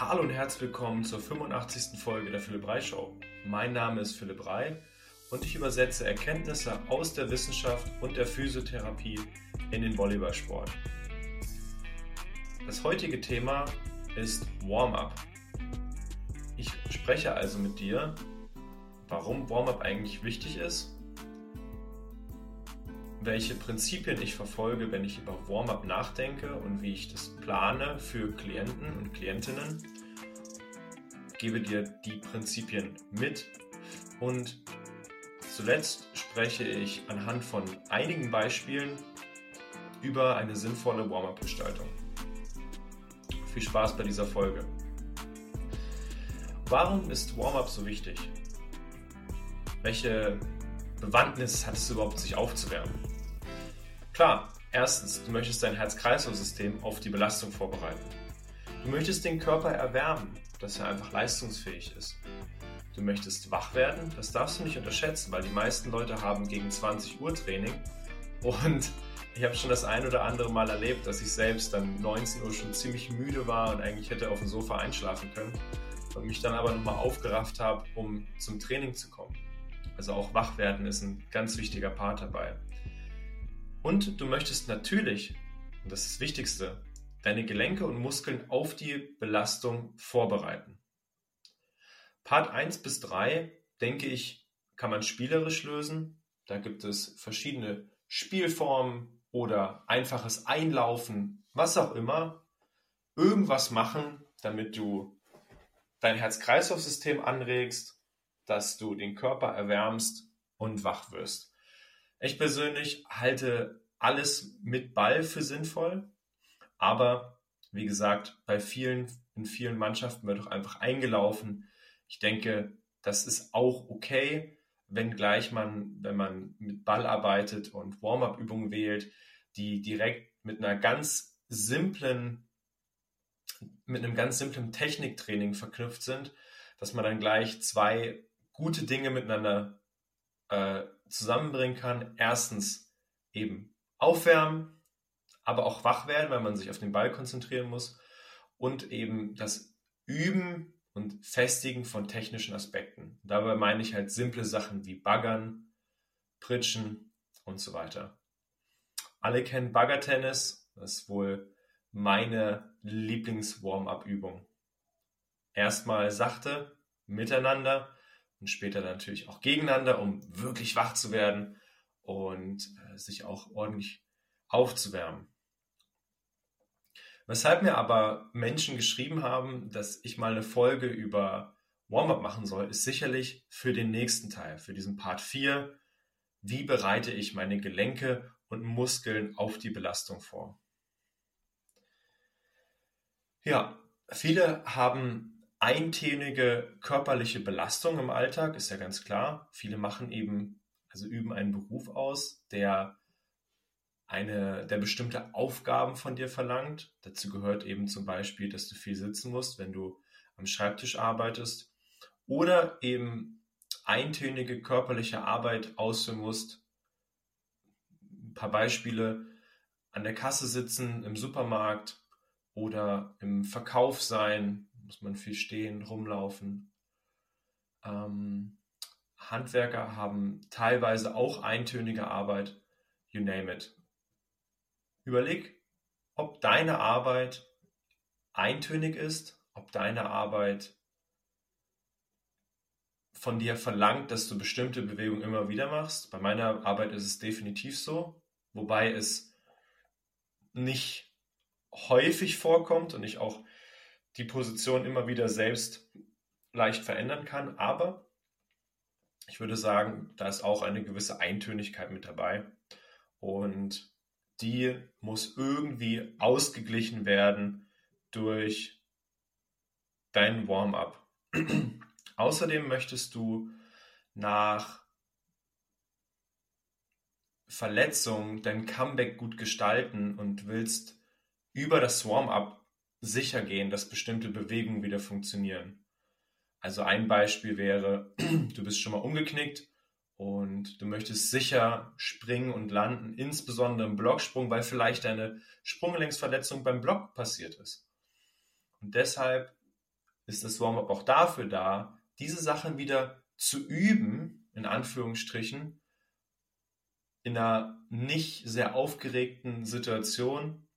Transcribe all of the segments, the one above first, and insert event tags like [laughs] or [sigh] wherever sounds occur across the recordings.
Hallo und herzlich willkommen zur 85. Folge der Philipp Rei Show. Mein Name ist Philipp Rei und ich übersetze Erkenntnisse aus der Wissenschaft und der Physiotherapie in den Volleyballsport. Das heutige Thema ist Warm-up. Ich spreche also mit dir, warum Warm-up eigentlich wichtig ist, welche Prinzipien ich verfolge, wenn ich über Warm-up nachdenke und wie ich das plane für Klienten und Klientinnen. Gebe dir die Prinzipien mit und zuletzt spreche ich anhand von einigen Beispielen über eine sinnvolle Warm-up-Gestaltung. Viel Spaß bei dieser Folge. Warum ist Warm-up so wichtig? Welche Bewandtnis hat es überhaupt, sich aufzuwärmen? Klar, erstens, du möchtest dein Herz-Kreislauf-System auf die Belastung vorbereiten. Du möchtest den Körper erwärmen, dass er einfach leistungsfähig ist. Du möchtest wach werden, das darfst du nicht unterschätzen, weil die meisten Leute haben gegen 20 Uhr Training und [laughs] ich habe schon das ein oder andere Mal erlebt, dass ich selbst dann 19 Uhr schon ziemlich müde war und eigentlich hätte auf dem Sofa einschlafen können und mich dann aber nochmal aufgerafft habe, um zum Training zu kommen. Also auch wach werden ist ein ganz wichtiger Part dabei. Und du möchtest natürlich, und das ist das Wichtigste, deine Gelenke und Muskeln auf die Belastung vorbereiten. Part 1 bis 3, denke ich, kann man spielerisch lösen. Da gibt es verschiedene Spielformen oder einfaches Einlaufen, was auch immer. Irgendwas machen, damit du dein Herz-Kreislauf-System anregst, dass du den Körper erwärmst und wach wirst. Ich persönlich halte alles mit Ball für sinnvoll, aber wie gesagt, bei vielen, in vielen Mannschaften wird auch einfach eingelaufen. Ich denke, das ist auch okay, wenngleich man, wenn man mit Ball arbeitet und Warm-up-Übungen wählt, die direkt mit einer ganz simplen, mit einem ganz simplen Techniktraining verknüpft sind, dass man dann gleich zwei gute Dinge miteinander äh, zusammenbringen kann. Erstens eben aufwärmen, aber auch wach werden, weil man sich auf den Ball konzentrieren muss und eben das Üben und Festigen von technischen Aspekten. Dabei meine ich halt simple Sachen wie Baggern, Pritschen und so weiter. Alle kennen Baggertennis, das ist wohl meine Lieblings-Warm-up-Übung. Erstmal sachte, miteinander und später natürlich auch gegeneinander, um wirklich wach zu werden und äh, sich auch ordentlich aufzuwärmen. Weshalb mir aber Menschen geschrieben haben, dass ich mal eine Folge über Warm-up machen soll, ist sicherlich für den nächsten Teil, für diesen Part 4. Wie bereite ich meine Gelenke und Muskeln auf die Belastung vor? Ja, viele haben eintönige körperliche Belastung im Alltag, ist ja ganz klar. Viele machen eben, also üben einen Beruf aus, der eine, der bestimmte Aufgaben von dir verlangt. Dazu gehört eben zum Beispiel, dass du viel sitzen musst, wenn du am Schreibtisch arbeitest. Oder eben eintönige körperliche Arbeit ausführen musst. Ein paar Beispiele. An der Kasse sitzen, im Supermarkt oder im Verkauf sein, muss man viel stehen, rumlaufen. Ähm, Handwerker haben teilweise auch eintönige Arbeit, you name it. Überleg, ob deine Arbeit eintönig ist, ob deine Arbeit von dir verlangt, dass du bestimmte Bewegungen immer wieder machst. Bei meiner Arbeit ist es definitiv so, wobei es nicht häufig vorkommt und ich auch die Position immer wieder selbst leicht verändern kann. Aber ich würde sagen, da ist auch eine gewisse Eintönigkeit mit dabei. Und die muss irgendwie ausgeglichen werden durch dein Warm-up. [clears throat] Außerdem möchtest du nach Verletzung dein Comeback gut gestalten und willst über das Warm-up sicher gehen, dass bestimmte Bewegungen wieder funktionieren. Also ein Beispiel wäre, [clears throat] du bist schon mal umgeknickt und du möchtest sicher springen und landen, insbesondere im Blocksprung, weil vielleicht deine Sprunggelenksverletzung beim Block passiert ist. Und deshalb ist das Warm-up auch dafür da, diese Sachen wieder zu üben, in Anführungsstrichen, in einer nicht sehr aufgeregten Situation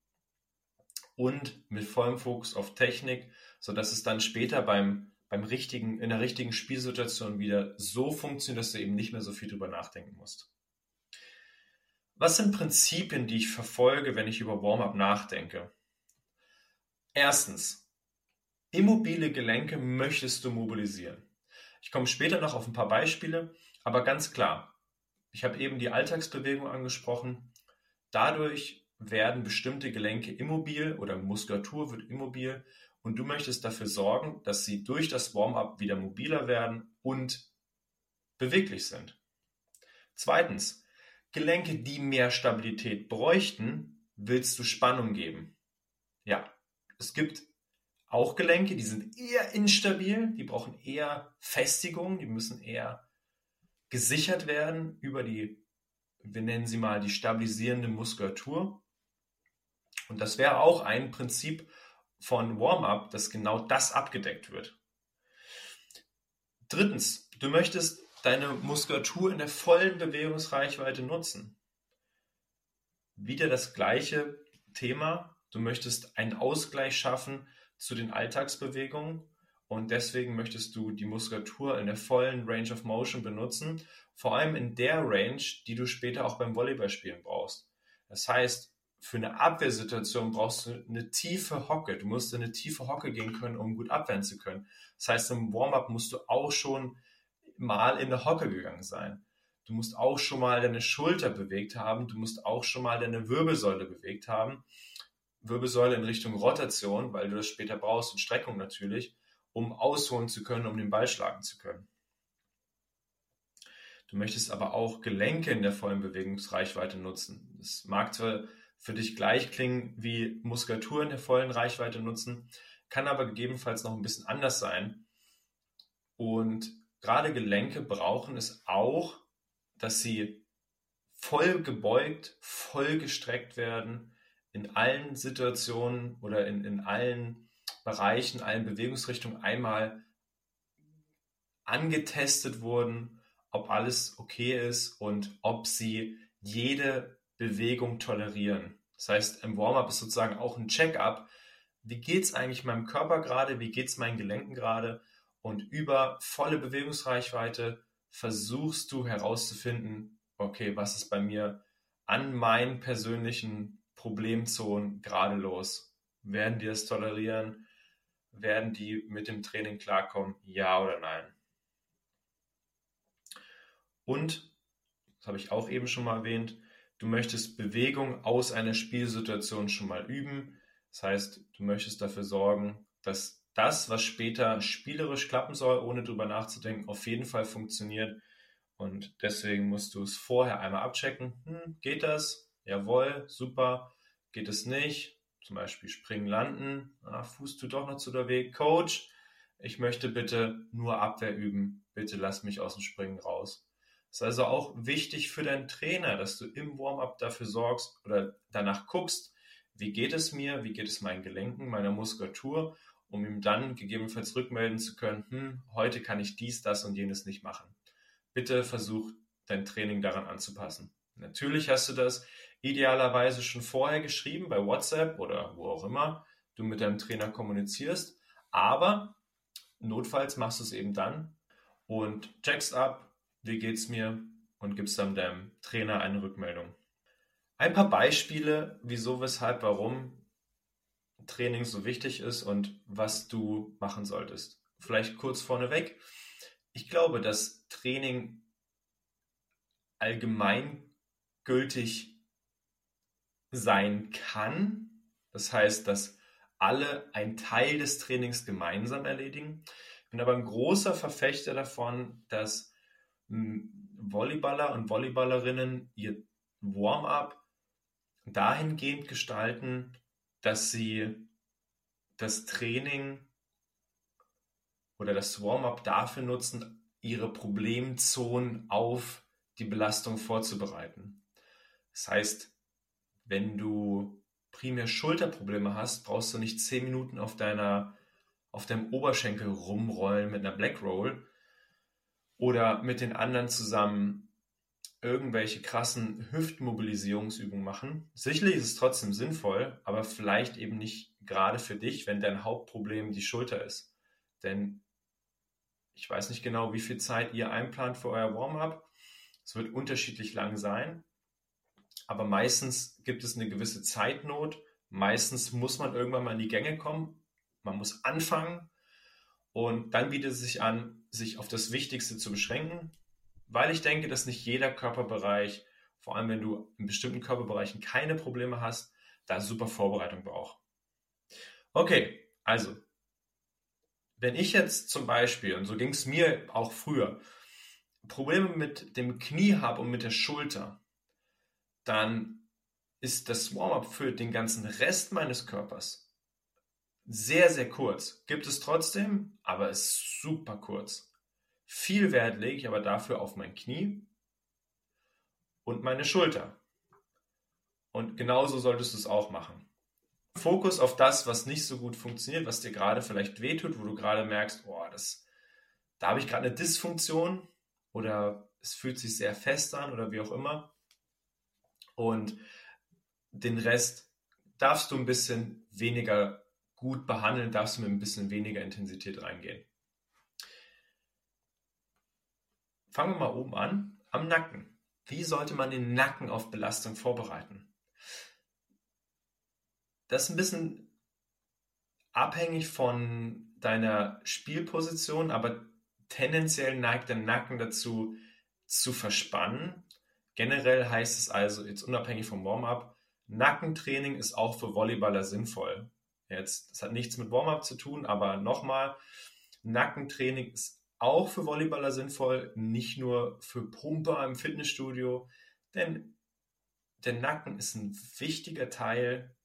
und mit vollem Fokus auf Technik, sodass es dann später beim, beim richtigen, in der richtigen Spielsituation wieder so funktioniert, dass du eben nicht mehr so viel drüber nachdenken musst. Was sind Prinzipien, die ich verfolge, wenn ich über Warm-up nachdenke? Erstens, immobile Gelenke möchtest du mobilisieren. Ich komme später noch auf ein paar Beispiele, aber ganz klar, ich habe eben die Alltagsbewegung angesprochen. Dadurch werden bestimmte Gelenke immobil oder Muskulatur wird immobil und du möchtest dafür sorgen, dass sie durch das Warm-up wieder mobiler werden und beweglich sind. Zweitens, Gelenke, die mehr Stabilität bräuchten, willst du Spannung geben. Ja, es gibt auch Gelenke, die sind eher instabil, die brauchen eher Festigung, die müssen eher gesichert werden über die, wir nennen sie mal die stabilisierende Muskulatur. Und das wäre auch ein Prinzip von Warm-up, dass genau das abgedeckt wird. Drittens, du möchtest deine Muskulatur in der vollen Bewegungsreichweite nutzen. Wieder das gleiche Thema. Du möchtest einen Ausgleich schaffen zu den Alltagsbewegungen und deswegen möchtest du die Muskulatur in der vollen Range of Motion benutzen, vor allem in der Range, die du später auch beim Volleyballspielen brauchst. Das heißt, für eine Abwehrsituation brauchst du eine tiefe Hocke. Du musst in eine tiefe Hocke gehen können, um gut abwehren zu können. Das heißt, im Warm-up musst du auch schon mal in eine Hocke gegangen sein. Du musst auch schon mal deine Schulter bewegt haben. Du musst auch schon mal deine Wirbelsäule bewegt haben. Wirbelsäule in Richtung Rotation, weil du das später brauchst und Streckung natürlich, um ausholen zu können, um den Ball schlagen zu können. Du möchtest aber auch Gelenke in der vollen Bewegungsreichweite nutzen. Es mag zwar für dich gleich klingen wie Muskulatur in der vollen Reichweite nutzen, kann aber gegebenenfalls noch ein bisschen anders sein. Und gerade Gelenke brauchen es auch, dass sie voll gebeugt, voll gestreckt werden, in allen Situationen oder in, in allen Bereichen, allen Bewegungsrichtungen einmal angetestet wurden, ob alles okay ist und ob sie jede Bewegung tolerieren. Das heißt, im Warm-up ist sozusagen auch ein Check-up. Wie geht es eigentlich meinem Körper gerade? Wie geht es meinen Gelenken gerade? und über volle Bewegungsreichweite versuchst du herauszufinden, okay, was ist bei mir an meinen persönlichen Problemzonen gerade los? Werden die es tolerieren? Werden die mit dem Training klarkommen? Ja oder nein? Und, das habe ich auch eben schon mal erwähnt, du möchtest Bewegung aus einer Spielsituation schon mal üben. Das heißt, du möchtest dafür sorgen, dass das, was später spielerisch klappen soll, ohne drüber nachzudenken, auf jeden Fall funktioniert. Und deswegen musst du es vorher einmal abchecken. Hm, geht das? Jawohl, super. Geht es nicht? Zum Beispiel springen, landen. Ah, Fuß tut doch noch zu der Weg. Coach, ich möchte bitte nur Abwehr üben. Bitte lass mich aus dem Springen raus. Das ist also auch wichtig für deinen Trainer, dass du im Warm-up dafür sorgst oder danach guckst, wie geht es mir, wie geht es meinen Gelenken, meiner Muskulatur um ihm dann gegebenenfalls rückmelden zu können, hm, heute kann ich dies, das und jenes nicht machen. Bitte versuch dein Training daran anzupassen. Natürlich hast du das idealerweise schon vorher geschrieben bei WhatsApp oder wo auch immer du mit deinem Trainer kommunizierst, aber notfalls machst du es eben dann und checkst ab, wie geht's mir und gibst dann deinem Trainer eine Rückmeldung. Ein paar Beispiele, wieso, weshalb, warum Training so wichtig ist und was du machen solltest. Vielleicht kurz vorneweg. Ich glaube, dass Training allgemeingültig sein kann. Das heißt, dass alle einen Teil des Trainings gemeinsam erledigen. Ich bin aber ein großer Verfechter davon, dass Volleyballer und Volleyballerinnen ihr Warm-up dahingehend gestalten, dass sie das Training oder das Warm-up dafür nutzen, ihre Problemzonen auf die Belastung vorzubereiten. Das heißt, wenn du primär Schulterprobleme hast, brauchst du nicht zehn Minuten auf deiner auf deinem Oberschenkel rumrollen mit einer Black Roll oder mit den anderen zusammen irgendwelche krassen Hüftmobilisierungsübungen machen. Sicherlich ist es trotzdem sinnvoll, aber vielleicht eben nicht gerade für dich, wenn dein Hauptproblem die Schulter ist. Denn ich weiß nicht genau, wie viel Zeit ihr einplant für euer Warm-up. Es wird unterschiedlich lang sein, aber meistens gibt es eine gewisse Zeitnot. Meistens muss man irgendwann mal in die Gänge kommen. Man muss anfangen und dann bietet es sich an, sich auf das Wichtigste zu beschränken, weil ich denke, dass nicht jeder Körperbereich, vor allem wenn du in bestimmten Körperbereichen keine Probleme hast, da super Vorbereitung braucht. Okay, also, wenn ich jetzt zum Beispiel, und so ging es mir auch früher, Probleme mit dem Knie habe und mit der Schulter, dann ist das Warm-up für den ganzen Rest meines Körpers sehr, sehr kurz. Gibt es trotzdem, aber ist super kurz. Viel Wert lege ich aber dafür auf mein Knie und meine Schulter. Und genauso solltest du es auch machen. Fokus auf das, was nicht so gut funktioniert, was dir gerade vielleicht wehtut, wo du gerade merkst, oh, das, da habe ich gerade eine Dysfunktion oder es fühlt sich sehr fest an oder wie auch immer. Und den Rest darfst du ein bisschen weniger gut behandeln, darfst du mit ein bisschen weniger Intensität reingehen. Fangen wir mal oben an, am Nacken. Wie sollte man den Nacken auf Belastung vorbereiten? Das ist ein bisschen abhängig von deiner Spielposition, aber tendenziell neigt der Nacken dazu zu verspannen. Generell heißt es also, jetzt unabhängig vom Warm-up, Nackentraining ist auch für Volleyballer sinnvoll. Jetzt, das hat nichts mit Warm-up zu tun, aber nochmal, Nackentraining ist auch für Volleyballer sinnvoll, nicht nur für Pumper im Fitnessstudio, denn der Nacken ist ein wichtiger Teil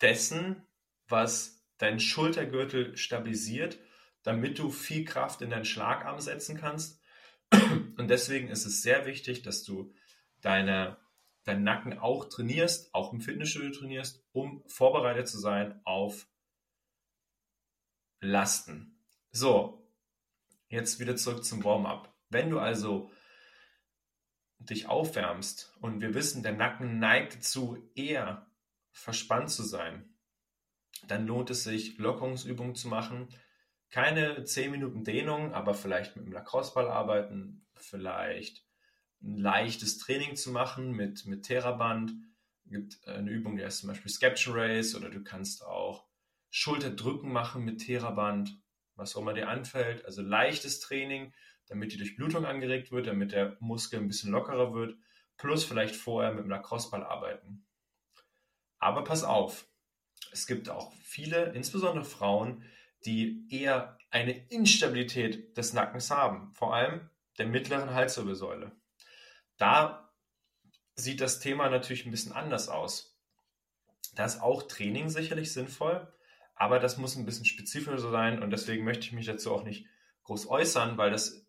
dessen, was deinen Schultergürtel stabilisiert, damit du viel Kraft in deinen Schlagarm setzen kannst. Und deswegen ist es sehr wichtig, dass du deine, deinen Nacken auch trainierst, auch im Fitnessstudio trainierst, um vorbereitet zu sein auf Lasten. So, Jetzt wieder zurück zum Warm-up. Wenn du also dich aufwärmst und wir wissen, der Nacken neigt dazu, eher verspannt zu sein, dann lohnt es sich, Lockerungsübungen zu machen. Keine 10 Minuten Dehnung, aber vielleicht mit dem Lacrosse-Ball arbeiten, vielleicht ein leichtes Training zu machen mit, mit Theraband. Es gibt eine Übung, die heißt zum Beispiel Skeption Race oder du kannst auch Schulterdrücken machen mit Theraband was auch immer dir anfällt. Also leichtes Training, damit die Durchblutung angeregt wird, damit der Muskel ein bisschen lockerer wird, plus vielleicht vorher mit dem Lacrosse-Ball arbeiten. Aber pass auf, es gibt auch viele, insbesondere Frauen, die eher eine Instabilität des Nackens haben, vor allem der mittleren Halswirbelsäule. Da sieht das Thema natürlich ein bisschen anders aus. Da ist auch Training sicherlich sinnvoll, aber das muss ein bisschen spezifischer sein und deswegen möchte ich mich dazu auch nicht groß äußern, weil das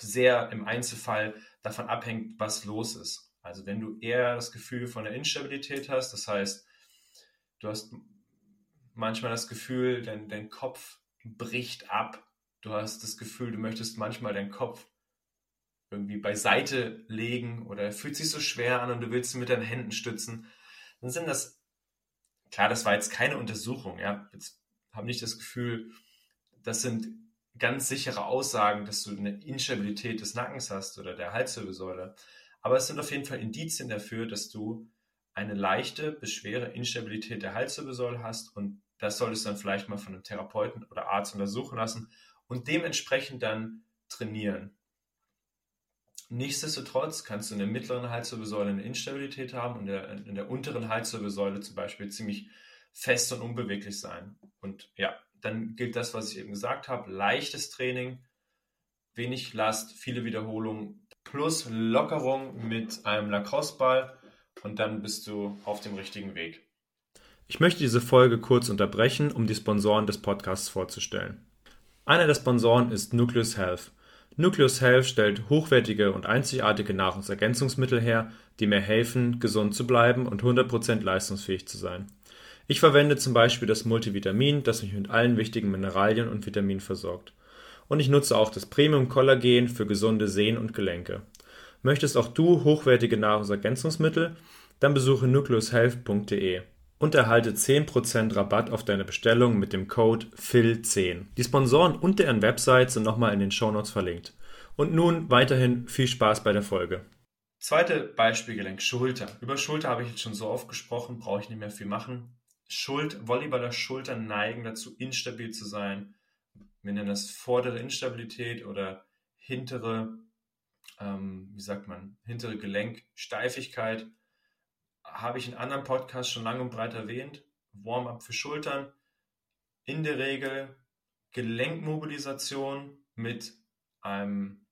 sehr im Einzelfall davon abhängt, was los ist. Also wenn du eher das Gefühl von der Instabilität hast, das heißt, du hast manchmal das Gefühl, dein, dein Kopf bricht ab. Du hast das Gefühl, du möchtest manchmal deinen Kopf irgendwie beiseite legen oder er fühlt sich so schwer an und du willst ihn mit deinen Händen stützen. Dann sind das Klar, das war jetzt keine Untersuchung, ja. Jetzt habe nicht das Gefühl, das sind ganz sichere Aussagen, dass du eine Instabilität des Nackens hast oder der Halswirbelsäule. Aber es sind auf jeden Fall Indizien dafür, dass du eine leichte bis schwere Instabilität der Halswirbelsäule hast und das solltest du dann vielleicht mal von einem Therapeuten oder Arzt untersuchen lassen und dementsprechend dann trainieren. Nichtsdestotrotz kannst du in der mittleren Halswirbelsäule eine Instabilität haben und in der, in der unteren Halswirbelsäule zum Beispiel ziemlich fest und unbeweglich sein. Und ja, dann gilt das, was ich eben gesagt habe, leichtes Training, wenig Last, viele Wiederholungen plus Lockerung mit einem Lacrosse-Ball und dann bist du auf dem richtigen Weg. Ich möchte diese Folge kurz unterbrechen, um die Sponsoren des Podcasts vorzustellen. Einer der Sponsoren ist Nucleus Health. Nucleus Health stellt hochwertige und einzigartige Nahrungsergänzungsmittel her, die mir helfen, gesund zu bleiben und 100% leistungsfähig zu sein. Ich verwende zum Beispiel das Multivitamin, das mich mit allen wichtigen Mineralien und Vitaminen versorgt. Und ich nutze auch das Premium Kollagen für gesunde Sehnen und Gelenke. Möchtest auch du hochwertige Nahrungsergänzungsmittel? Dann besuche nucleushealth.de und erhalte 10% Rabatt auf deine Bestellung mit dem Code FIL10. Die Sponsoren und deren Website sind nochmal in den Shownotes verlinkt. Und nun weiterhin viel Spaß bei der Folge. Zweite Beispielgelenk, Schulter. Über Schulter habe ich jetzt schon so oft gesprochen, brauche ich nicht mehr viel machen. Schuld, Volleyballer Schultern neigen dazu, instabil zu sein. Wir nennen das vordere Instabilität oder hintere, ähm, wie sagt man, hintere Gelenksteifigkeit habe ich in anderen Podcasts schon lang und breit erwähnt. Warm-up für Schultern. In der Regel Gelenkmobilisation mit einem,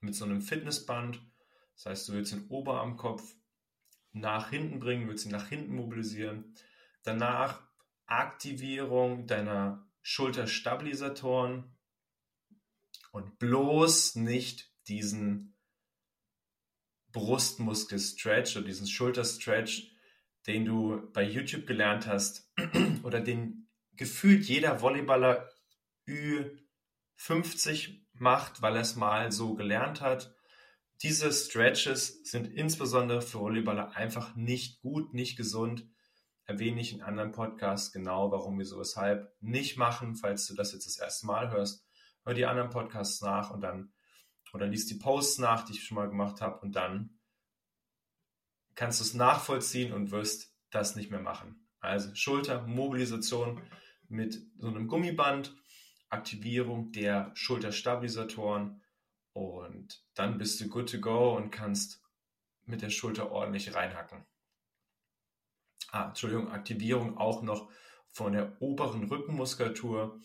mit so einem Fitnessband. Das heißt, du willst den Oberarmkopf nach hinten bringen, willst ihn nach hinten mobilisieren. Danach Aktivierung deiner Schulterstabilisatoren und bloß nicht diesen Brustmuskel-Stretch oder diesen Schulter-Stretch, den du bei YouTube gelernt hast [clears throat] oder den gefühlt jeder Volleyballer Ü50 macht, weil er es mal so gelernt hat. Diese Stretches sind insbesondere für Volleyballer einfach nicht gut, nicht gesund. Erwähne ich in anderen Podcasts genau, warum wir so weshalb nicht machen. Falls du das jetzt das erste Mal hörst, hör die anderen Podcasts nach und dann oder liest die Posts nach, die ich schon mal gemacht habe und dann kannst du es nachvollziehen und wirst das nicht mehr machen. Also Schultermobilisation mit so einem Gummiband, Aktivierung der Schulterstabilisatoren und dann bist du good to go und kannst mit der Schulter ordentlich reinhacken. Ah, Entschuldigung, Aktivierung auch noch von der oberen Rückenmuskulatur,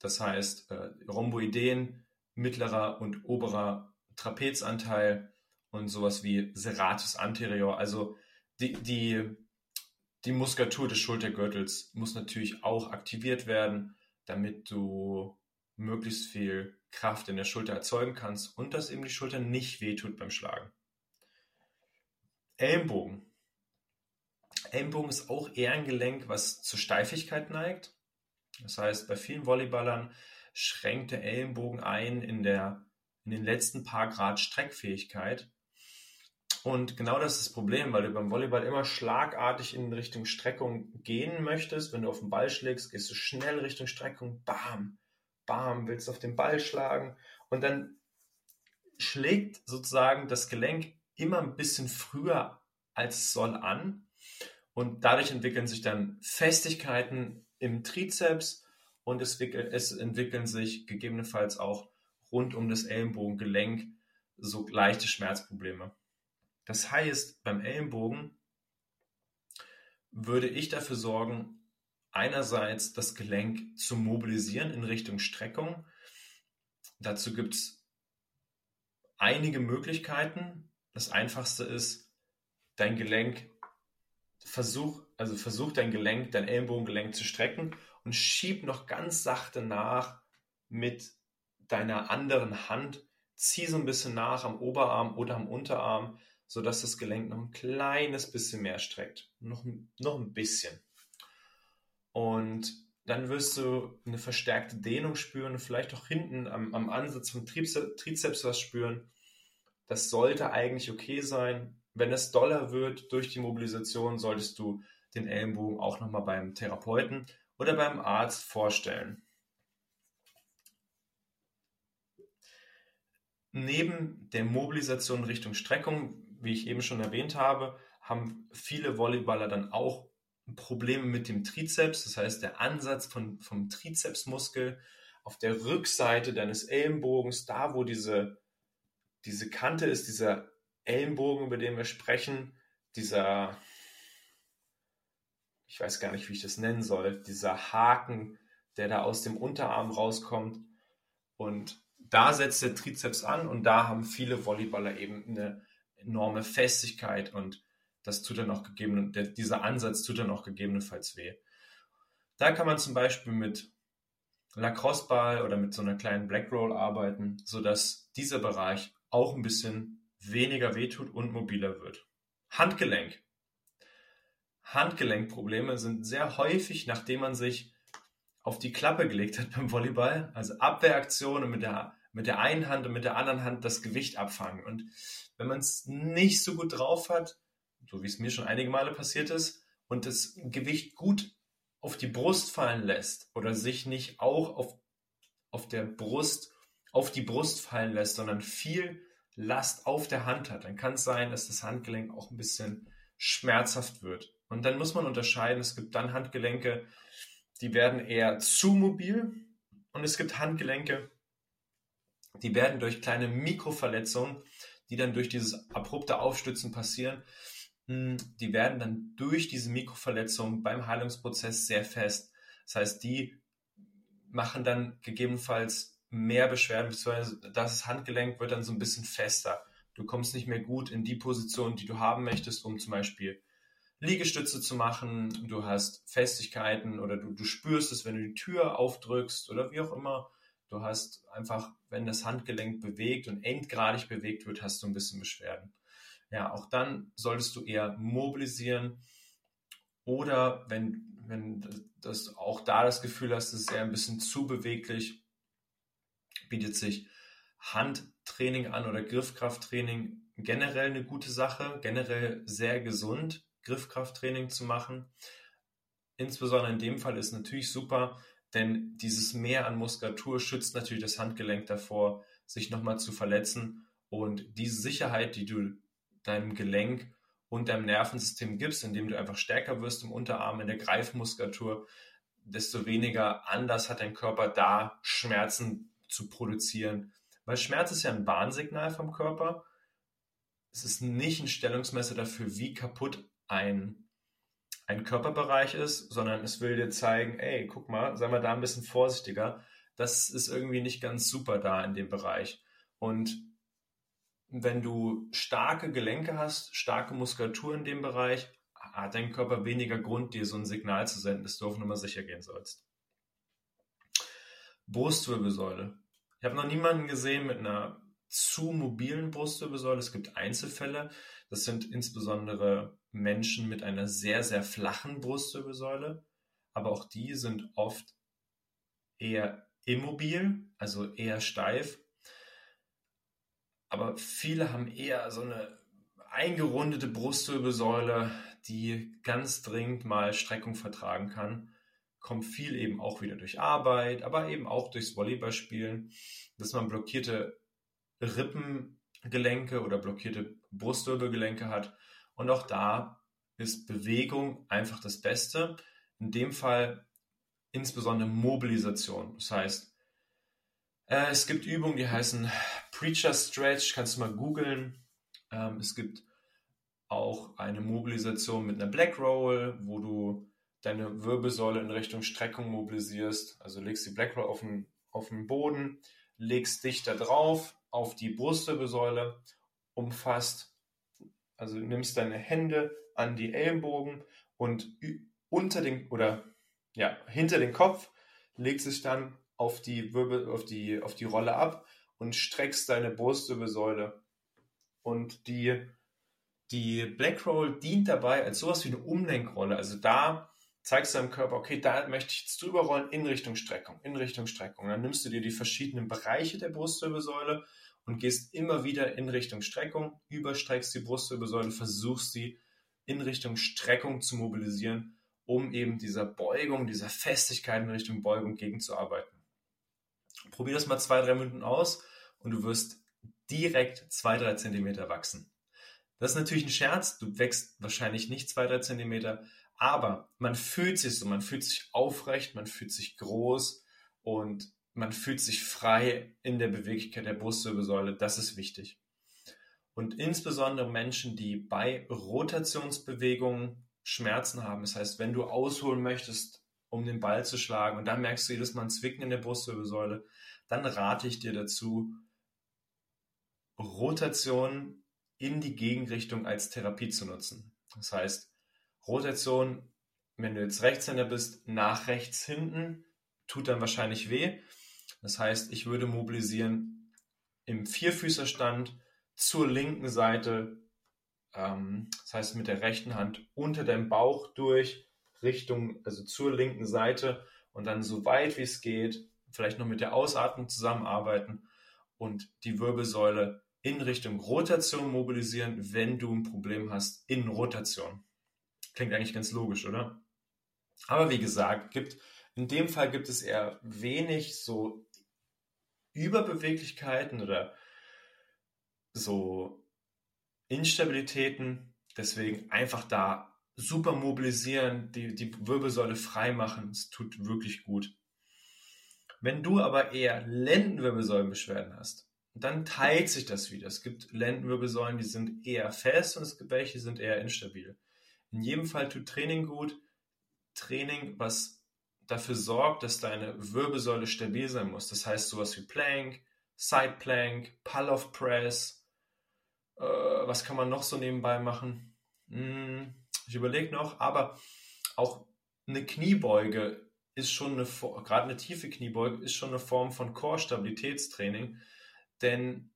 das heißt äh, Rhomboideen, mittlerer und oberer Trapezanteil und sowas wie Serratus anterior. Also die, die, die Muskulatur des Schultergürtels muss natürlich auch aktiviert werden, damit du möglichst viel Kraft in der Schulter erzeugen kannst und dass eben die Schulter nicht wehtut beim Schlagen. Ellenbogen. Ellenbogen ist auch eher ein Gelenk, was zur Steifigkeit neigt. Das heißt, bei vielen Volleyballern schränkt der Ellenbogen ein in, der, in den letzten paar Grad Streckfähigkeit. Und genau das ist das Problem, weil du beim Volleyball immer schlagartig in Richtung Streckung gehen möchtest. Wenn du auf den Ball schlägst, gehst du schnell Richtung Streckung, bam, bam, willst auf den Ball schlagen. Und dann schlägt sozusagen das Gelenk immer ein bisschen früher als es soll an. Und dadurch entwickeln sich dann Festigkeiten im Trizeps und es, es entwickeln sich gegebenenfalls auch rund um das Ellenbogengelenk so leichte Schmerzprobleme. Das heißt, beim Ellenbogen würde ich dafür sorgen, einerseits das Gelenk zu mobilisieren in Richtung Streckung. Dazu gibt es einige Möglichkeiten. Das einfachste ist, dein Gelenk, versuch, also versuch dein Gelenk, dein Ellenbogengelenk zu strecken und schieb noch ganz sachte nach mit deiner anderen Hand. Zieh so ein bisschen nach am Oberarm oder am Unterarm, sodass das Gelenk noch ein kleines bisschen mehr streckt. Noch, noch ein bisschen. Und dann wirst du eine verstärkte Dehnung spüren, vielleicht auch hinten am, am Ansatz vom Trizeps was spüren. Das sollte eigentlich okay sein. Wenn es doller wird durch die Mobilisation, solltest du den Ellenbogen auch nochmal beim Therapeuten oder beim Arzt vorstellen. Neben der Mobilisation Richtung Streckung, wie ich eben schon erwähnt habe, haben viele Volleyballer dann auch Probleme mit dem Trizeps, das heißt der Ansatz von, vom Trizepsmuskel auf der Rückseite deines Ellenbogens, da wo diese, diese Kante ist, dieser Ellenbogen, über den wir sprechen, dieser ich weiß gar nicht, wie ich das nennen soll, dieser Haken, der da aus dem Unterarm rauskommt. Und da setzt der Trizeps an und da haben viele Volleyballer eben eine enorme Festigkeit und das tut dann auch gegeben, dieser Ansatz tut dann auch gegebenenfalls weh. Da kann man zum Beispiel mit Lacrosse-Ball oder mit so einer kleinen Black Roll arbeiten, sodass dieser Bereich auch ein bisschen weniger wehtut und mobiler wird. Handgelenk Handgelenkprobleme sind sehr häufig, nachdem man sich auf die Klappe gelegt hat [laughs] beim Volleyball, also Abwehraktionen mit der, mit der einen Hand und mit der anderen Hand das Gewicht abfangen. Und wenn man es nicht so gut drauf hat, so wie es mir schon einige Male passiert ist, und das Gewicht gut auf die Brust fallen lässt oder sich nicht auch auf, auf der Brust, auf die Brust fallen lässt, sondern viel Last auf der Hand hat, dann kann es sein, dass das Handgelenk auch ein bisschen schmerzhaft wird. Und dann muss man unterscheiden, es gibt dann Handgelenke, die werden eher zu mobil und es gibt Handgelenke, die werden durch kleine Mikroverletzungen, die dann durch dieses abrupte Aufstützen passieren, hm, die werden dann durch diese Mikroverletzung beim Heilungsprozess sehr fest. Das heißt, die machen dann gegebenenfalls mehr Beschwerden, beziehungsweise das Handgelenk wird dann so ein bisschen fester. Du kommst nicht mehr gut in die Position, die du haben möchtest, um zum Beispiel Liegestütze zu machen. Du hast Festigkeiten oder du, du spürst es, wenn du die Tür aufdrückst oder wie auch immer. Du hast einfach, wenn das Handgelenk bewegt und endgradig bewegt wird, hast du ein bisschen Beschwerden ja, auch dann solltest du eher mobilisieren oder wenn, wenn das auch da das Gefühl hast, es ist eher ein bisschen zu beweglich, bietet sich Handtraining an oder Griffkrafttraining generell eine gute Sache, generell sehr gesund, Griffkrafttraining zu machen. Insbesondere in dem Fall ist natürlich super, denn dieses Mehr an Muskulatur schützt natürlich das Handgelenk davor, sich nochmal zu verletzen. Und diese Sicherheit, die du deinem Gelenk und deinem Nervensystem gibst, indem du einfach stärker wirst im Unterarm, in der Greifmuskulatur, desto weniger anders hat dein Körper da, Schmerzen zu produzieren. Weil Schmerz ist ja ein Warnsignal vom Körper. Es ist nicht ein Stellungsmesser dafür, wie kaputt ein, ein Körperbereich ist, sondern es will dir zeigen, ey, guck mal, sei mal da ein bisschen vorsichtiger. Das ist irgendwie nicht ganz super da in dem Bereich. Und wenn du starke Gelenke hast, starke Muskulatur in dem Bereich, hat dein Körper weniger Grund, dir so ein Signal zu senden, dass du auf Nummer sicher gehen sollst. Brustwirbelsäule. Ich habe noch niemanden gesehen mit einer zu mobilen Brustwirbelsäule. Es gibt Einzelfälle. Das sind insbesondere Menschen mit einer sehr, sehr flachen Brustwirbelsäule. Aber auch die sind oft eher immobil, also eher steif aber viele haben eher so eine eingerundete Brustwirbelsäule, die ganz dringend mal Streckung vertragen kann. Kommt viel eben auch wieder durch Arbeit, aber eben auch durchs Volleyballspielen, dass man blockierte Rippengelenke oder blockierte Brustwirbelgelenke hat. Und auch da ist Bewegung einfach das Beste. In dem Fall insbesondere Mobilisation. Das heißt, äh, es gibt Übungen, die heißen Preacher Stretch, kannst du mal googeln. Ähm, es gibt auch eine Mobilisation mit einer Black Roll, wo du deine Wirbelsäule in Richtung Streckung mobilisierst. Also legst die Black Roll auf den, auf den Boden, legst dich da drauf auf die Brustwirbelsäule, umfasst, also nimmst deine Hände an die Ellenbogen und unter den oder ja, hinter den Kopf legst sich dann auf die Wirbel, auf die, auf die Rolle ab und streckst deine Brustwirbelsäule. Und die, die Black Roll dient dabei als sowas wie eine Umlenkrolle. Also da zeigst du deinem Körper, okay, da möchte ich jetzt drüber rollen in Richtung Streckung, in Richtung Streckung. Dann nimmst du dir die verschiedenen Bereiche der Brustwirbelsäule und gehst immer wieder in Richtung Streckung, überstreckst die Brustwirbelsäule, versuchst sie in Richtung Streckung zu mobilisieren, um eben dieser Beugung, dieser Festigkeit in Richtung Beugung gegenzuarbeiten. Probier das mal zwei, drei Minuten aus und du wirst direkt zwei, drei Zentimeter wachsen. Das ist natürlich ein Scherz. Du wächst wahrscheinlich nicht zwei, drei Zentimeter, aber man fühlt sich so, man fühlt sich aufrecht, man fühlt sich groß und man fühlt sich frei in der Beweglichkeit der Brustwirbelsäule. Das ist wichtig. Und insbesondere Menschen, die bei Rotationsbewegungen Schmerzen haben, das heißt, wenn du ausholen möchtest, um den Ball zu schlagen und dann merkst du jedes Mal ein Zwicken in der Brustwirbelsäule, dann rate ich dir dazu, Rotation in die Gegenrichtung als Therapie zu nutzen. Das heißt, Rotation, wenn du jetzt Rechtshänder bist, nach rechts hinten, tut dann wahrscheinlich weh. Das heißt, ich würde mobilisieren im Vierfüßerstand zur linken Seite Ähm, das heißt, mit der rechten Hand unter deinem Bauch durch, Richtung, also zur linken Seite und dann so weit wie es geht, vielleicht noch mit der Ausatmung zusammenarbeiten und die Wirbelsäule in Richtung Rotation mobilisieren, wenn du ein Problem hast in Rotation. Klingt eigentlich ganz logisch, oder? Aber wie gesagt, gibt, in dem Fall gibt es eher wenig so Überbeweglichkeiten oder so Instabilitäten. Deswegen einfach da super mobilisieren, die, die Wirbelsäule frei machen. Es tut wirklich gut. Wenn du aber eher Lendenwirbelsäulenbeschwerden hast, dann teilt sich das wieder. Es gibt Lendenwirbelsäulen, die sind eher fest und es gibt welche, die sind eher instabil. In jedem Fall tut Training gut. Training, was dafür sorgt, dass deine Wirbelsäule stabil sein muss. Das heißt sowas wie Plank, Side Plank, Pull-off Press. Äh, was kann man noch so nebenbei machen? Hm, ich überlege noch, aber auch eine Kniebeuge ist schon eine, gerade eine tiefe Kniebeuge ist schon eine Form von Core-Stabilitätstraining, denn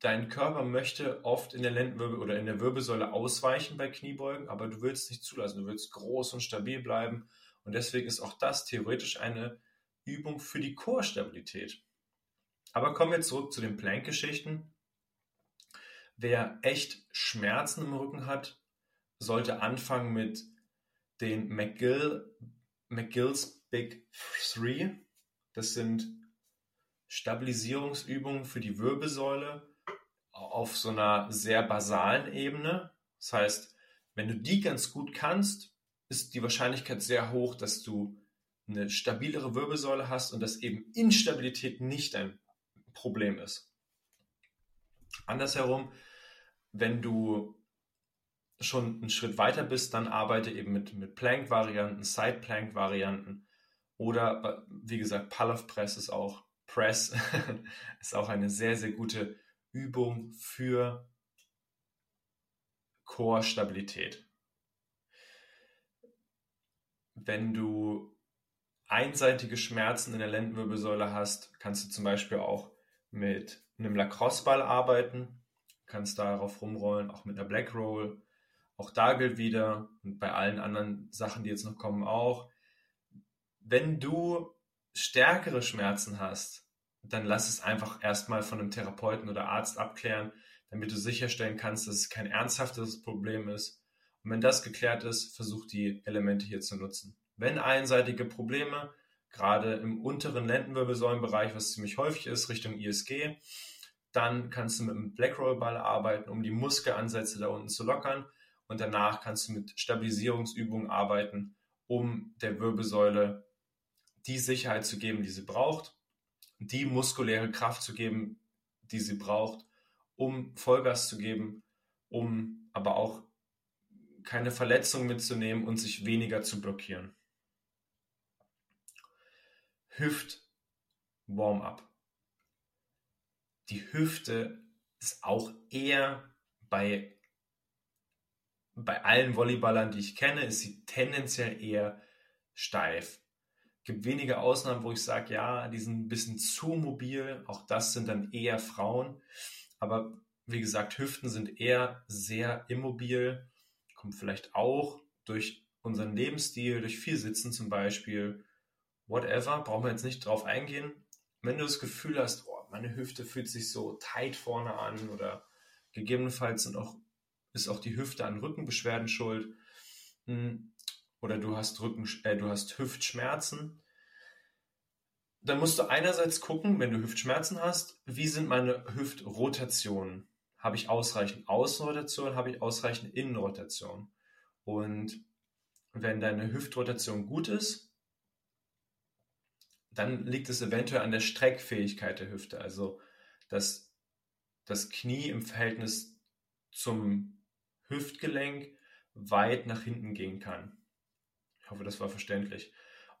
dein Körper möchte oft in der Lendenwirbel oder in der Wirbelsäule ausweichen bei Kniebeugen, aber du willst nicht zulassen, du willst groß und stabil bleiben und deswegen ist auch das theoretisch eine Übung für die Core-Stabilität. Aber kommen wir zurück zu den Plank-Geschichten. Wer echt Schmerzen im Rücken hat, sollte anfangen mit den McGill, McGill's Big Three. Das sind Stabilisierungsübungen für die Wirbelsäule auf so einer sehr basalen Ebene. Das heißt, wenn du die ganz gut kannst, ist die Wahrscheinlichkeit sehr hoch, dass du eine stabilere Wirbelsäule hast und dass eben Instabilität nicht ein Problem ist. Andersherum, wenn du schon einen Schritt weiter bist, dann arbeite eben mit, mit Plank-Varianten, Side-Plank-Varianten oder, wie gesagt, Pull-off Press ist auch, Press [laughs] ist auch eine sehr, sehr gute Übung für Core-Stabilität. Wenn du einseitige Schmerzen in der Lendenwirbelsäule hast, kannst du zum Beispiel auch mit einem Lacrosse-Ball arbeiten, kannst darauf rumrollen, auch mit einer Black Roll auch da gilt wieder, und bei allen anderen Sachen, die jetzt noch kommen, auch, wenn du stärkere Schmerzen hast, dann lass es einfach erstmal von einem Therapeuten oder Arzt abklären, damit du sicherstellen kannst, dass es kein ernsthaftes Problem ist. Und wenn das geklärt ist, versuch die Elemente hier zu nutzen. Wenn einseitige Probleme, gerade im unteren Lendenwirbelsäulenbereich, was ziemlich häufig ist, Richtung ISG, dann kannst du mit einem Blackroll-Ball arbeiten, um die Muskelansätze da unten zu lockern und danach kannst du mit Stabilisierungsübungen arbeiten, um der Wirbelsäule die Sicherheit zu geben, die sie braucht, die muskuläre Kraft zu geben, die sie braucht, um Vollgas zu geben, um aber auch keine Verletzung mitzunehmen und sich weniger zu blockieren. Hüft Warm-up. Die Hüfte ist auch eher bei bei allen Volleyballern, die ich kenne, ist sie tendenziell eher steif. Es Gibt wenige Ausnahmen, wo ich sage, ja, die sind ein bisschen zu mobil. Auch das sind dann eher Frauen. Aber wie gesagt, Hüften sind eher sehr immobil. Kommt vielleicht auch durch unseren Lebensstil, durch viel Sitzen zum Beispiel. Whatever, brauchen wir jetzt nicht drauf eingehen. Wenn du das Gefühl hast, oh, meine Hüfte fühlt sich so tight vorne an oder gegebenenfalls sind auch ist auch die Hüfte an Rückenbeschwerden schuld. Hm, oder du hast, Rücken, äh, du hast Hüftschmerzen. Dann musst du einerseits gucken, wenn du Hüftschmerzen hast, wie sind meine Hüftrotationen? Habe ich ausreichend Außenrotation? Habe ich ausreichend Innenrotation? Und wenn deine Hüftrotation gut ist, dann liegt es eventuell an der Streckfähigkeit der Hüfte. Also, dass das Knie im Verhältnis zum Hüftgelenk weit nach hinten gehen kann. Ich hoffe, das war verständlich.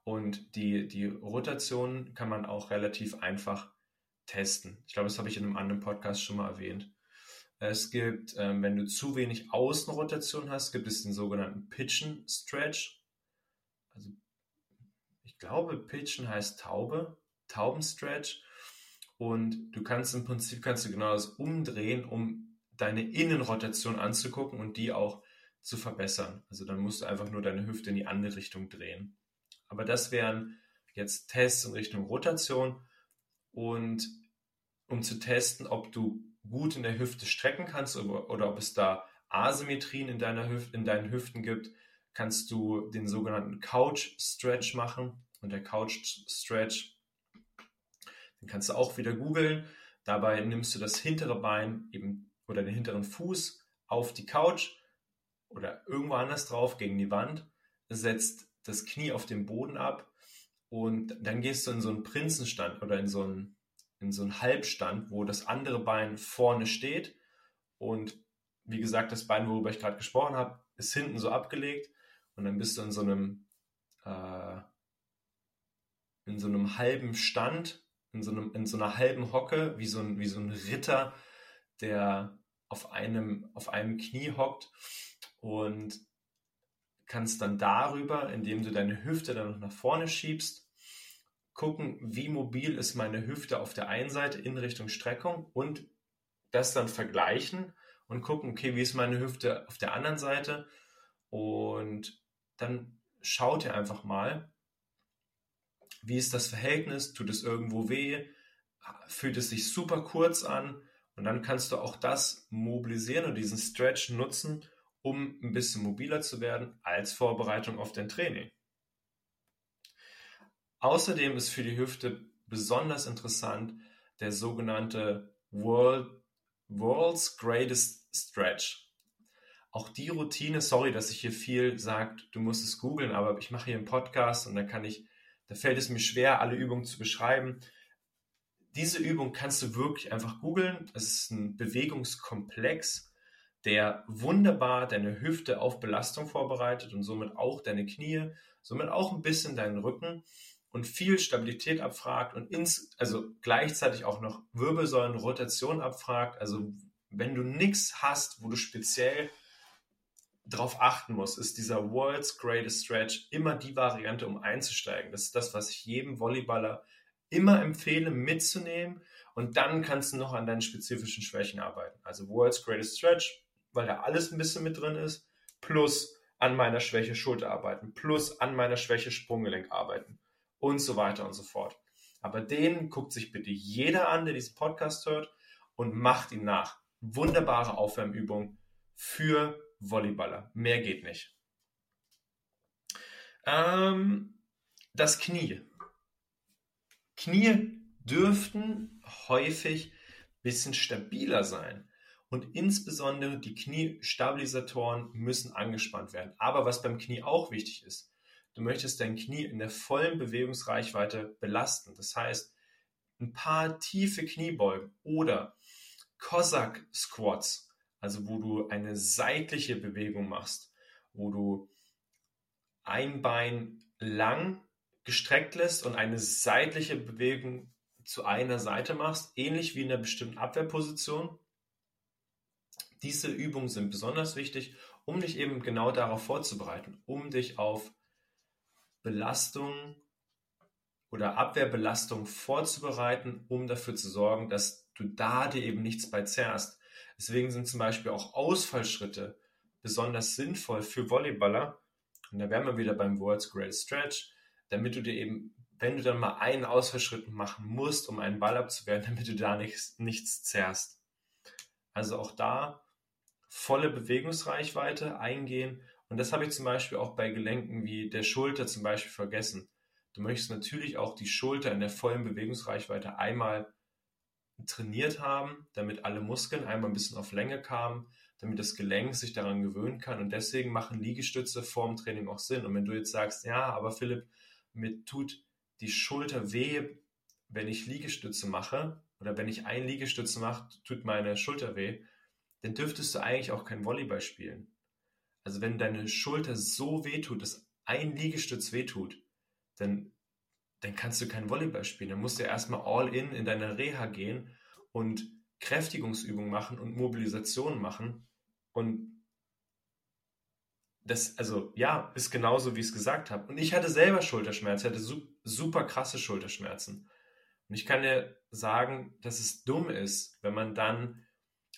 Und die, die Rotation kann man auch relativ einfach testen. Ich glaube, das habe ich in einem anderen Podcast schon mal erwähnt. Es gibt, ähm, wenn du zu wenig Außenrotation hast, gibt es den sogenannten Pitchen Stretch. Also ich glaube, Pitchen heißt Taube, Taubenstretch. Und du kannst im Prinzip kannst du genau das umdrehen, um deine Innenrotation anzugucken und die auch zu verbessern. Also dann musst du einfach nur deine Hüfte in die andere Richtung drehen. Aber das wären jetzt Tests in Richtung Rotation und um zu testen, ob du gut in der Hüfte strecken kannst oder, ob es da Asymmetrien in, deiner Hüf in deinen Hüften gibt, kannst du den sogenannten Couch Stretch machen. Und der Couch Stretch, den kannst du auch wieder googeln. Dabei nimmst du das hintere Bein eben oder den hinteren Fuß auf die Couch oder irgendwo anders drauf gegen die Wand, setzt das Knie auf den Boden ab und dann gehst du in so einen Prinzenstand oder in so einen, in so einen Halbstand, wo das andere Bein vorne steht. Und wie gesagt, das Bein, worüber ich gerade gesprochen habe, ist hinten so abgelegt. Und dann bist du in so einem äh, in so einem halben Stand, in so, einem, in so einer halben Hocke, wie so ein, wie so ein Ritter, der auf einem, auf einem Knie hockt. Und kannst dann darüber, indem du deine Hüfte dann noch nach vorne schiebst, gucken, wie mobil ist meine Hüfte auf der einen Seite in Richtung Streckung und das dann vergleichen und gucken, okay, wie ist meine Hüfte auf der anderen Seite? Und dann schaut ihr einfach mal, wie ist das Verhältnis, tut es irgendwo weh, fühlt es sich super kurz an? Und dann kannst du auch das mobilisieren und diesen Stretch nutzen, um ein bisschen mobiler zu werden als Vorbereitung auf dein Training. Außerdem ist für die Hüfte besonders interessant der sogenannte World, World's Greatest Stretch. Auch die Routine, sorry, dass ich hier viel sagt, du musst es googeln, aber ich mache hier einen Podcast und da kann ich, da fällt es mir schwer, alle Übungen zu beschreiben. Diese Übung kannst du wirklich einfach googeln. Es ist ein Bewegungskomplex, der wunderbar deine Hüfte auf Belastung vorbereitet und somit auch deine Knie, somit auch ein bisschen deinen Rücken und viel Stabilität abfragt und ins, also gleichzeitig auch noch Wirbelsäulenrotation abfragt. Also wenn du nichts hast, wo du speziell drauf achten musst, ist dieser World's Greatest Stretch immer die Variante, um einzusteigen. Das ist das, was ich jedem Volleyballer immer empfehle, mitzunehmen. Und dann kannst du noch an deinen spezifischen Schwächen arbeiten. Also World's Greatest Stretch, weil da alles ein bisschen mit drin ist, plus an meiner Schwäche Schulter arbeiten, plus an meiner Schwäche Sprunggelenk arbeiten und so weiter und so fort. Aber den guckt sich bitte jeder an, der diesen Podcast hört und macht ihn nach. Wunderbare Aufwärmübung für Volleyballer. Mehr geht nicht. Ähm, das Knie. Knie dürften häufig ein bisschen stabiler sein. Und insbesondere die Kniestabilisatoren müssen angespannt werden. Aber was beim Knie auch wichtig ist, du möchtest dein Knie in der vollen Bewegungsreichweite belasten. Das heißt, ein paar tiefe Kniebeugen oder Cossack Squats, also wo du eine seitliche Bewegung machst, wo du ein Bein lang gestreckt lässt und eine seitliche Bewegung zu einer Seite machst, ähnlich wie in einer bestimmten Abwehrposition. Diese Übungen sind besonders wichtig, um dich eben genau darauf vorzubereiten, um dich auf Belastung oder Abwehrbelastung vorzubereiten, um dafür zu sorgen, dass du da dir eben nichts bei zerrst. Deswegen sind zum Beispiel auch Ausfallschritte besonders sinnvoll für Volleyballer. Und da wären wir wieder beim World's Great Stretch, damit du dir eben, wenn du dann mal einen Ausfallschritt machen musst, um einen Ball abzuwehren, [laughs] damit du da nichts, nichts zerrst. Also auch da volle Bewegungsreichweite eingehen. Und das habe ich zum Beispiel auch bei Gelenken wie der Schulter zum Beispiel vergessen. Du möchtest natürlich auch die Schulter in der vollen Bewegungsreichweite einmal trainiert haben, damit alle Muskeln einmal ein bisschen auf Länge kamen, damit das Gelenk sich daran gewöhnen kann. Und deswegen machen Liegestütze vorm Training auch Sinn. Und wenn du jetzt sagst, ja, aber Philipp, mir tut die Schulter weh, wenn ich Liegestütze mache, oder wenn ich ein Liegestütze mache, tut meine Schulter weh, dann dürftest du eigentlich auch kein Volleyball spielen. Also wenn deine Schulter so wehtut, dass ein Liegestütz wehtut, dann, dann kannst du kein Volleyball spielen. Dann musst du erstmal all in in deine Reha gehen und Kräftigungsübungen machen und Mobilisation machen. Und das, also ja, ist genauso, wie ich es gesagt habe. Und ich hatte selber Schulterschmerzen, hatte super krasse Schulterschmerzen. Und ich kann dir sagen, dass es dumm ist, wenn man dann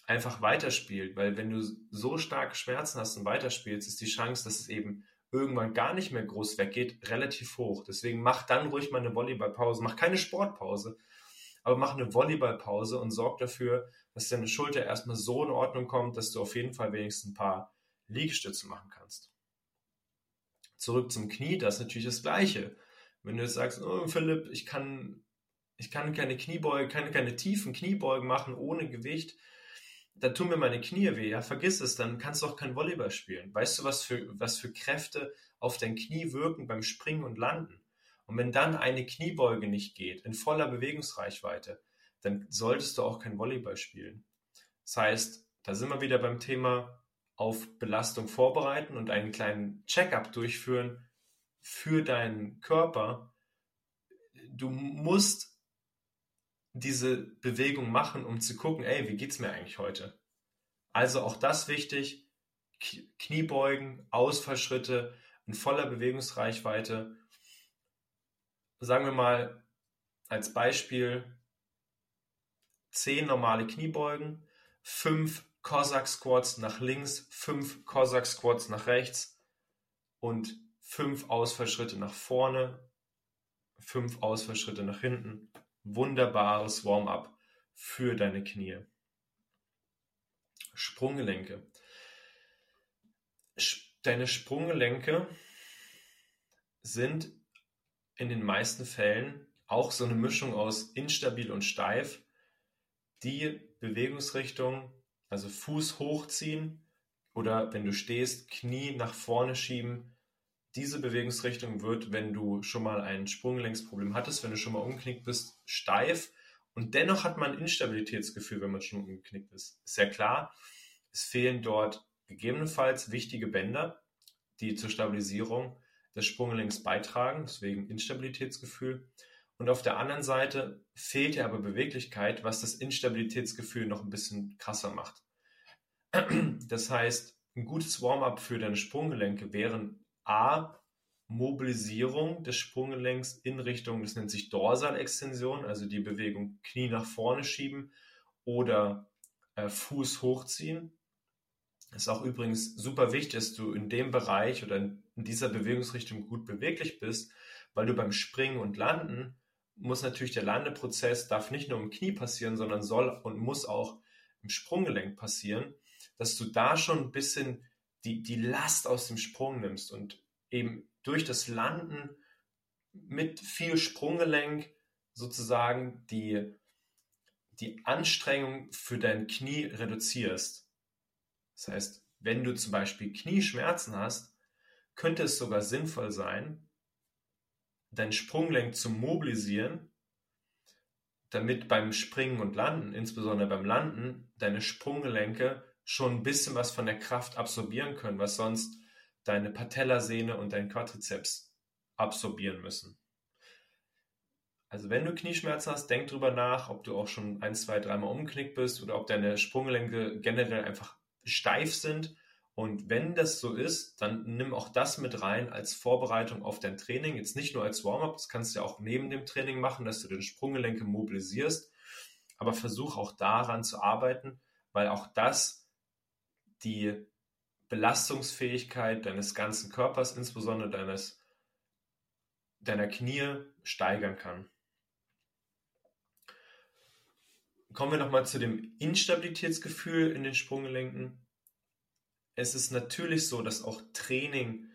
einfach weiterspielt, weil wenn du so starke Schmerzen hast und weiterspielst, ist die Chance, dass es eben irgendwann gar nicht mehr groß weggeht, relativ hoch. Deswegen mach dann ruhig mal eine Volleyballpause, mach keine Sportpause, aber mach eine Volleyballpause und sorg dafür, dass deine Schulter erstmal so in Ordnung kommt, dass du auf jeden Fall wenigstens ein paar Liegestütze machen kannst. Zurück zum Knie, das ist natürlich das Gleiche. Wenn du jetzt sagst, oh, Philipp, ich kann, ich kann keine Kniebeuge, kann keine tiefen Kniebeugen machen ohne Gewicht, da tun mir meine Knie weh, ja, vergiss es, dann kannst du auch kein Volleyball spielen. Weißt du, was für, was für Kräfte auf dein Knie wirken beim Springen und Landen? Und wenn dann eine Kniebeuge nicht geht, in voller Bewegungsreichweite, dann solltest du auch kein Volleyball spielen. Das heißt, da sind wir wieder beim Thema auf Belastung vorbereiten und einen kleinen Checkup durchführen für deinen Körper. Du musst diese Bewegung machen, um zu gucken, ey, wie geht's mir eigentlich heute? Also auch das wichtig, Kniebeugen, Ausfallschritte in voller Bewegungsreichweite. Sagen wir mal als Beispiel 10 normale Kniebeugen, 5 Cossack Squats nach links, 5 Cossack Squats nach rechts und 5 Ausfallschritte nach vorne, 5 Ausfallschritte nach hinten wunderbares Warm-up für deine Knie. Sprunggelenke. Deine Sprunggelenke sind in den meisten Fällen auch so eine Mischung aus instabil und steif. Die Bewegungsrichtung, also Fuß hochziehen oder wenn du stehst, Knie nach vorne schieben, diese Bewegungsrichtung wird, wenn du schon mal ein Sprunggelenksproblem hattest, wenn du schon mal umgeknickt bist, steif und dennoch hat man ein Instabilitätsgefühl, wenn man schon umgeknickt ist. Ist ja klar, es fehlen dort gegebenenfalls wichtige Bänder, die zur Stabilisierung des Sprunggelenks beitragen, deswegen Instabilitätsgefühl. Und auf der anderen Seite fehlt ja aber Beweglichkeit, was das Instabilitätsgefühl noch ein bisschen krasser macht. Das heißt, ein gutes Warm-up für deine Sprunggelenke wären A, Mobilisierung des Sprunggelenks in Richtung, das nennt sich Dorsalextension, also die Bewegung Knie nach vorne schieben oder äh, Fuß hochziehen. Ist auch übrigens super wichtig, dass du in dem Bereich oder in dieser Bewegungsrichtung gut beweglich bist, weil du beim Springen und Landen muss natürlich der Landeprozess, darf nicht nur im Knie passieren, sondern soll und muss auch im Sprunggelenk passieren, dass du da schon ein bisschen die, die Last aus dem Sprung nimmst und eben durch das Landen mit viel Sprunggelenk sozusagen die, die Anstrengung für dein Knie reduzierst. Das heißt, wenn du zum Beispiel Knieschmerzen hast, könnte es sogar sinnvoll sein, dein Sprunggelenk zu mobilisieren, damit beim Springen und Landen, insbesondere beim Landen, deine Sprunggelenke schon ein bisschen was von der Kraft absorbieren können, was sonst deine Patellasehne und dein Quadrizeps absorbieren müssen. Also wenn du Knieschmerzen hast, denk drüber nach, ob du auch schon ein, zwei, dreimal umgeknickt bist oder ob deine Sprunggelenke generell einfach steif sind. Und wenn das so ist, dann nimm auch das mit rein als Vorbereitung auf dein Training. Jetzt nicht nur als Warm-up, das kannst du ja auch neben dem Training machen, dass du den Sprunggelenke mobilisierst. Aber versuch auch daran zu arbeiten, weil auch das die Belastungsfähigkeit deines ganzen Körpers, insbesondere deines, deiner Knie, steigern kann. Kommen wir nochmal zu dem Instabilitätsgefühl in den Sprunggelenken. Es ist natürlich so, dass auch Training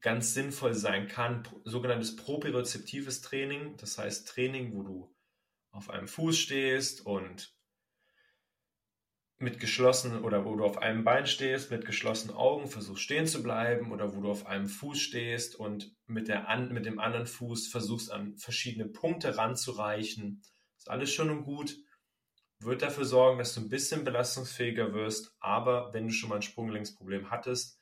ganz sinnvoll sein kann, sogenanntes propriozeptives Training, das heißt Training, wo du auf einem Fuß stehst und mit geschlossenen oder wo du auf einem Bein stehst, mit geschlossenen Augen versuchst stehen zu bleiben oder wo du auf einem Fuß stehst und mit, der mit dem anderen Fuß versuchst an verschiedene Punkte ranzureichen. Ist alles schon und gut. Wird dafür sorgen, dass du ein bisschen belastungsfähiger wirst, aber wenn du schon mal ein Sprunggelenksproblem hattest,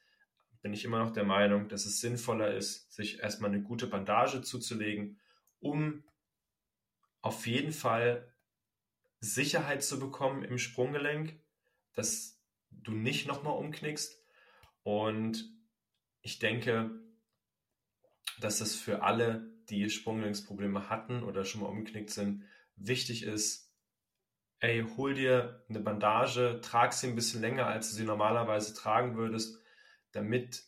bin ich immer noch der Meinung, dass es sinnvoller ist, sich erstmal eine gute Bandage zuzulegen, um auf jeden Fall Sicherheit zu bekommen im Sprunggelenk dass du nicht nochmal umknickst. Und ich denke, dass es für alle, die Sprunggelenksprobleme hatten oder schon mal umgeknickt sind, wichtig ist, ey, hol dir eine Bandage, trag sie ein bisschen länger, als du sie normalerweise tragen würdest, damit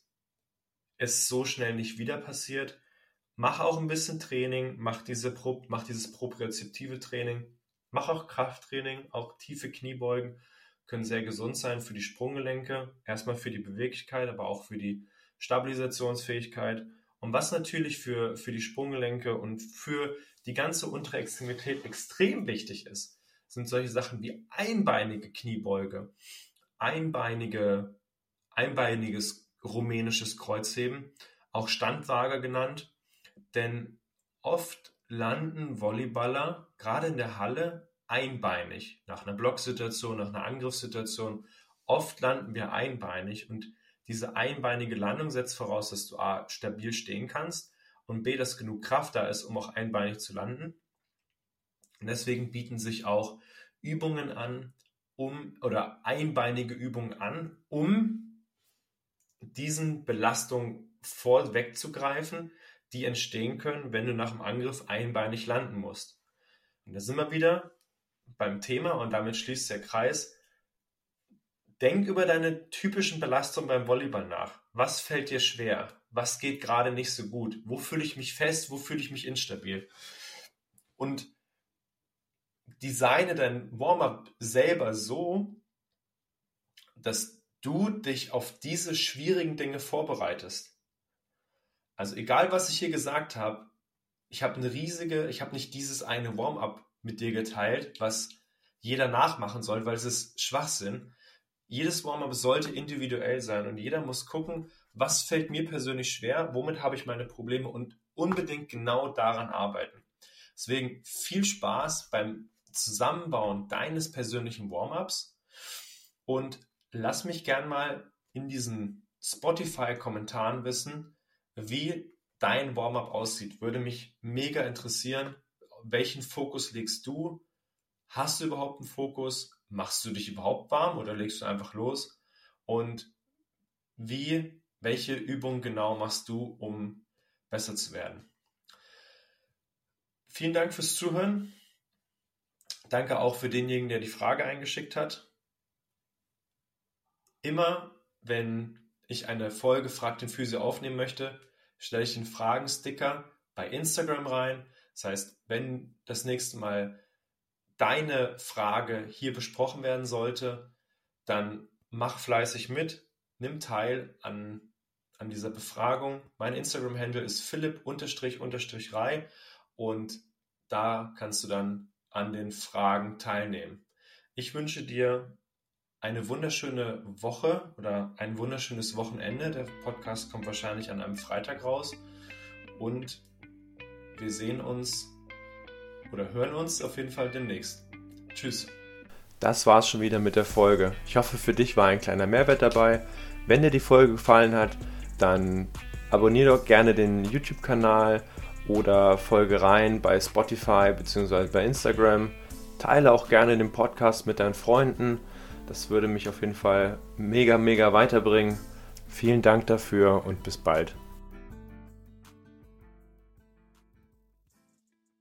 es so schnell nicht wieder passiert. Mach auch ein bisschen Training, mach, diese mach dieses propriozeptive Training, mach auch Krafttraining, auch tiefe Kniebeugen können sehr gesund sein für die Sprunggelenke, erstmal für die Beweglichkeit, aber auch für die Stabilisationsfähigkeit. Und was natürlich für, für die Sprunggelenke und für die ganze untere Extremität extrem wichtig ist, sind solche Sachen wie einbeinige Kniebeuge, einbeinige, einbeiniges rumänisches Kreuzheben, auch Standwaage genannt. Denn oft landen Volleyballer gerade in der Halle einbeinig, nach einer Blocksituation, nach einer Angriffssituation. Oft landen wir einbeinig und diese einbeinige Landung setzt voraus, dass du A, stabil stehen kannst und B, dass genug Kraft da ist, um auch einbeinig zu landen. Und deswegen bieten sich auch Übungen an, um oder einbeinige Übungen an, um diesen Belastungen vorwegzugreifen, die entstehen können, wenn du nach dem Angriff einbeinig landen musst. Und da sind wir wieder beim Thema und damit schließt der Kreis. Denk über deine typischen Belastungen beim Volleyball nach. Was fällt dir schwer? Was geht gerade nicht so gut? Wo fühle ich mich fest? Wo fühle ich mich instabil? Und designe dein Warm-up selber so, dass du dich auf diese schwierigen Dinge vorbereitest. Also egal, was ich hier gesagt habe, ich habe eine riesige, ich habe nicht dieses eine Warm-up mit dir geteilt, was jeder nachmachen soll, weil es ist Schwachsinn. Jedes Warm-up sollte individuell sein und jeder muss gucken, was fällt mir persönlich schwer, womit habe ich meine Probleme und unbedingt genau daran arbeiten. Deswegen viel Spaß beim Zusammenbauen deines persönlichen Warm-ups und lass mich gern mal in diesen Spotify-Kommentaren wissen, wie dein Warm-up aussieht. Würde mich mega interessieren. Welchen Fokus legst du? Hast du überhaupt einen Fokus? Machst du dich überhaupt warm oder legst du einfach los? Und wie, welche Übungen genau machst du, um besser zu werden? Vielen Dank fürs Zuhören. Danke auch für denjenigen, der die Frage eingeschickt hat. Immer wenn ich eine Folge Frag den Physio aufnehmen möchte, stelle ich den Fragensticker bei Instagram rein. Das heißt, wenn das nächste Mal deine Frage hier besprochen werden sollte, dann mach fleißig mit, nimm teil an, an dieser Befragung. Mein Instagram-Handle ist philipp-rei und da kannst du dann an den Fragen teilnehmen. Ich wünsche dir eine wunderschöne Woche oder ein wunderschönes Wochenende. Der Podcast kommt wahrscheinlich an einem Freitag raus und wir sehen uns oder hören uns auf jeden Fall demnächst. Tschüss. Das war's schon wieder mit der Folge. Ich hoffe, für dich war ein kleiner Mehrwert dabei. Wenn dir die Folge gefallen hat, dann abonniere doch gerne den YouTube-Kanal oder folge rein bei Spotify bzw. bei Instagram. Teile auch gerne den Podcast mit deinen Freunden. Das würde mich auf jeden Fall mega, mega weiterbringen. Vielen Dank dafür und bis bald.